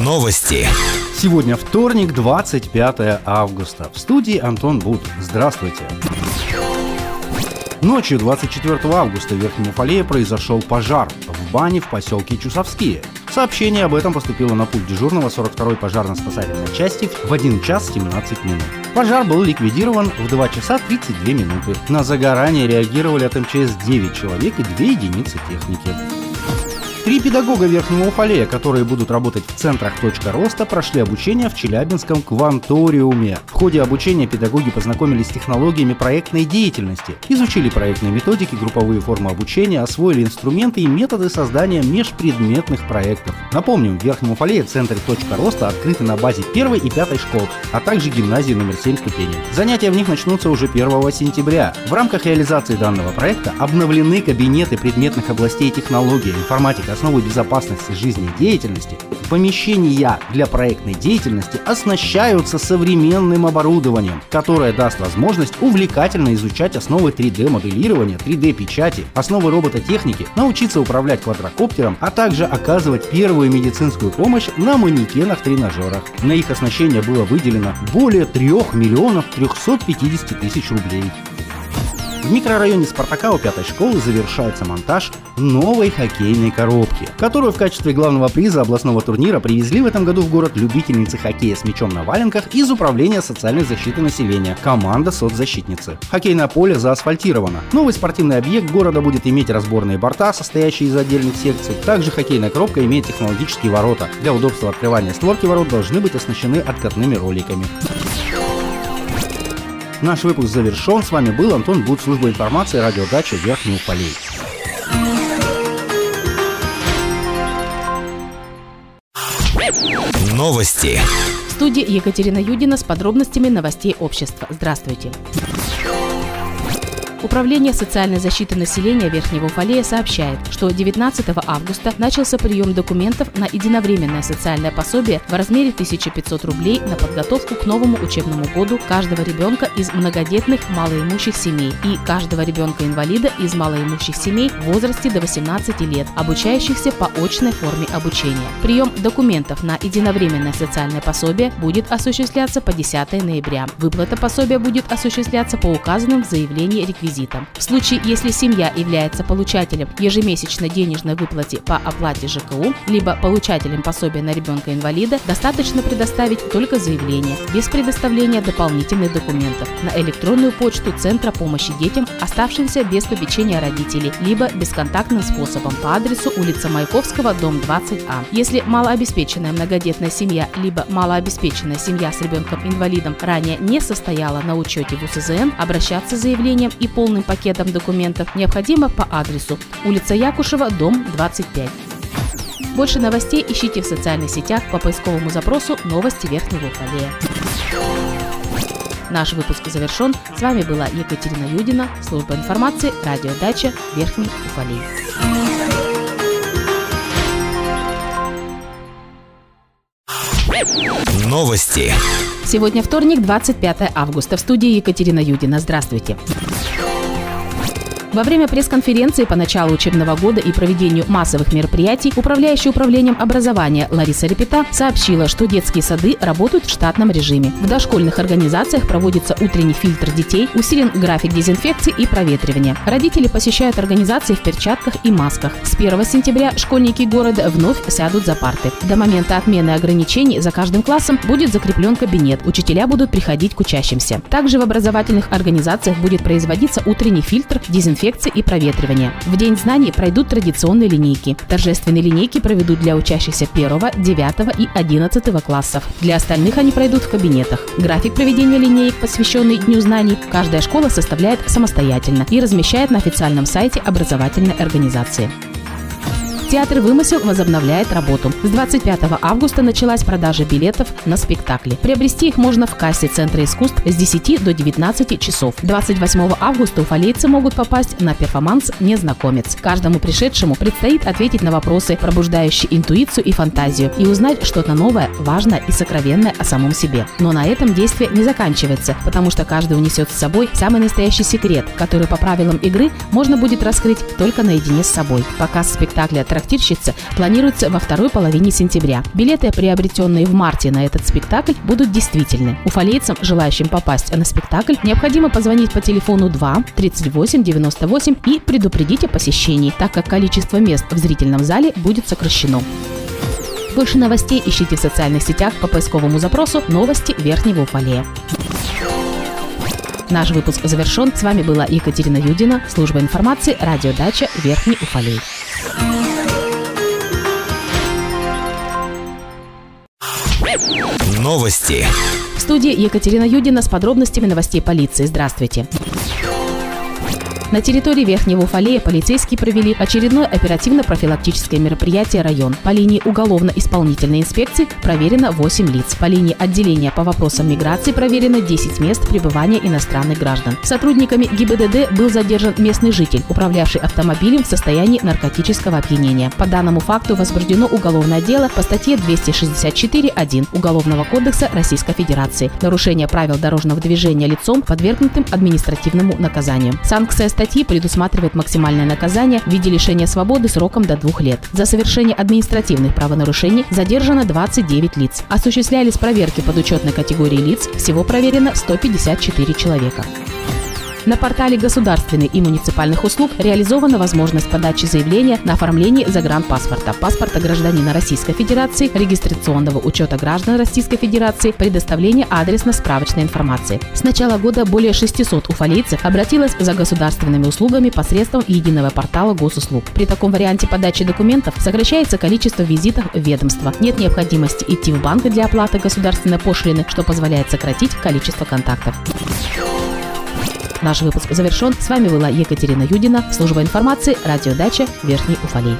Новости. Сегодня вторник, 25 августа. В студии Антон Бут. Здравствуйте. Ночью 24 августа в Верхнем Уфалее произошел пожар в бане в поселке Чусовские. Сообщение об этом поступило на пульт дежурного 42-й пожарно-спасательной части в 1 час 17 минут. Пожар был ликвидирован в 2 часа 32 минуты. На загорание реагировали от МЧС 9 человек и 2 единицы техники. Три педагога Верхнего Уфалея, которые будут работать в центрах «Точка роста», прошли обучение в Челябинском кванториуме. В ходе обучения педагоги познакомились с технологиями проектной деятельности, изучили проектные методики, групповые формы обучения, освоили инструменты и методы создания межпредметных проектов. Напомним, в Верхнем Уфалее центры «Точка роста» открыты на базе первой и пятой школ, а также гимназии номер 7 ступени. Занятия в них начнутся уже 1 сентября. В рамках реализации данного проекта обновлены кабинеты предметных областей технологии, информатика, основы безопасности жизнедеятельности, помещения для проектной деятельности оснащаются современным оборудованием, которое даст возможность увлекательно изучать основы 3D-моделирования, 3D-печати, основы робототехники, научиться управлять квадрокоптером, а также оказывать первую медицинскую помощь на манекенах-тренажерах. На их оснащение было выделено более 3 миллионов 350 тысяч рублей. В микрорайоне Спартака у пятой школы завершается монтаж новой хоккейной коробки, которую в качестве главного приза областного турнира привезли в этом году в город любительницы хоккея с мячом на валенках из Управления социальной защиты населения, команда соцзащитницы. Хоккейное поле заасфальтировано. Новый спортивный объект города будет иметь разборные борта, состоящие из отдельных секций. Также хоккейная коробка имеет технологические ворота. Для удобства открывания створки ворот должны быть оснащены откатными роликами. Наш выпуск завершен. С вами был Антон Бут, служба информации, радиодача Верхний Уфалей. Новости. В студии Екатерина Юдина с подробностями новостей общества. Здравствуйте. Управление социальной защиты населения Верхнего Уфалея сообщает, что 19 августа начался прием документов на единовременное социальное пособие в размере 1500 рублей на подготовку к новому учебному году каждого ребенка из многодетных малоимущих семей и каждого ребенка-инвалида из малоимущих семей в возрасте до 18 лет, обучающихся по очной форме обучения. Прием документов на единовременное социальное пособие будет осуществляться по 10 ноября. Выплата пособия будет осуществляться по указанным в заявлении реквизитам реквизитам. В случае, если семья является получателем ежемесячной денежной выплаты по оплате ЖКУ, либо получателем пособия на ребенка-инвалида, достаточно предоставить только заявление, без предоставления дополнительных документов, на электронную почту Центра помощи детям, оставшимся без попечения родителей, либо бесконтактным способом по адресу улица Маяковского, дом 20А. Если малообеспеченная многодетная семья, либо малообеспеченная семья с ребенком-инвалидом ранее не состояла на учете в УСЗН, обращаться с заявлением и по полным пакетом документов необходимо по адресу улица Якушева, дом 25. Больше новостей ищите в социальных сетях по поисковому запросу «Новости Верхнего Уфалея». Наш выпуск завершен. С вами была Екатерина Юдина, служба информации, радиодача Верхний Уфалей. Новости. Сегодня вторник, 25 августа. В студии Екатерина Юдина. Здравствуйте. Во время пресс-конференции по началу учебного года и проведению массовых мероприятий управляющий управлением образования Лариса Репета сообщила, что детские сады работают в штатном режиме. В дошкольных организациях проводится утренний фильтр детей, усилен график дезинфекции и проветривания. Родители посещают организации в перчатках и масках. С 1 сентября школьники города вновь сядут за парты. До момента отмены ограничений за каждым классом будет закреплен кабинет. Учителя будут приходить к учащимся. Также в образовательных организациях будет производиться утренний фильтр, дезинфекция дезинфекции и проветривания. В День знаний пройдут традиционные линейки. Торжественные линейки проведут для учащихся 1, 9 и 11 классов. Для остальных они пройдут в кабинетах. График проведения линеек, посвященный Дню знаний, каждая школа составляет самостоятельно и размещает на официальном сайте образовательной организации. Театр «Вымысел» возобновляет работу. С 25 августа началась продажа билетов на спектакли. Приобрести их можно в кассе Центра искусств с 10 до 19 часов. 28 августа уфалейцы могут попасть на перформанс «Незнакомец». Каждому пришедшему предстоит ответить на вопросы, пробуждающие интуицию и фантазию, и узнать что-то новое, важное и сокровенное о самом себе. Но на этом действие не заканчивается, потому что каждый унесет с собой самый настоящий секрет, который по правилам игры можно будет раскрыть только наедине с собой. Показ спектакля «Трактирщица» планируется во второй половине сентября. Билеты, приобретенные в марте на этот спектакль, будут действительны. Уфалейцам, желающим попасть на спектакль, необходимо позвонить по телефону 2 38 98 и предупредить о посещении, так как количество мест в зрительном зале будет сокращено. Больше новостей ищите в социальных сетях по поисковому запросу «Новости Верхнего Уфалея». Наш выпуск завершен. С вами была Екатерина Юдина, служба информации, радиодача Верхний Уфалей. Новости. В студии Екатерина Юдина с подробностями новостей полиции. Здравствуйте. На территории Верхнего Уфалея полицейские провели очередное оперативно-профилактическое мероприятие «Район». По линии уголовно-исполнительной инспекции проверено 8 лиц. По линии отделения по вопросам миграции проверено 10 мест пребывания иностранных граждан. Сотрудниками ГИБДД был задержан местный житель, управлявший автомобилем в состоянии наркотического опьянения. По данному факту возбуждено уголовное дело по статье 264.1 Уголовного кодекса Российской Федерации. Нарушение правил дорожного движения лицом, подвергнутым административному наказанию. Санкция статьи предусматривает максимальное наказание в виде лишения свободы сроком до двух лет. За совершение административных правонарушений задержано 29 лиц. Осуществлялись проверки под учетной категории лиц. Всего проверено 154 человека. На портале государственных и муниципальных услуг реализована возможность подачи заявления на оформление загранпаспорта, паспорта гражданина Российской Федерации, регистрационного учета граждан Российской Федерации, предоставления адресно-справочной информации. С начала года более 600 уфалейцев обратилось за государственными услугами посредством единого портала госуслуг. При таком варианте подачи документов сокращается количество визитов в ведомство. Нет необходимости идти в банк для оплаты государственной пошлины, что позволяет сократить количество контактов. Наш выпуск завершен. С вами была Екатерина Юдина, служба информации, радиодача Верхний Уфалей.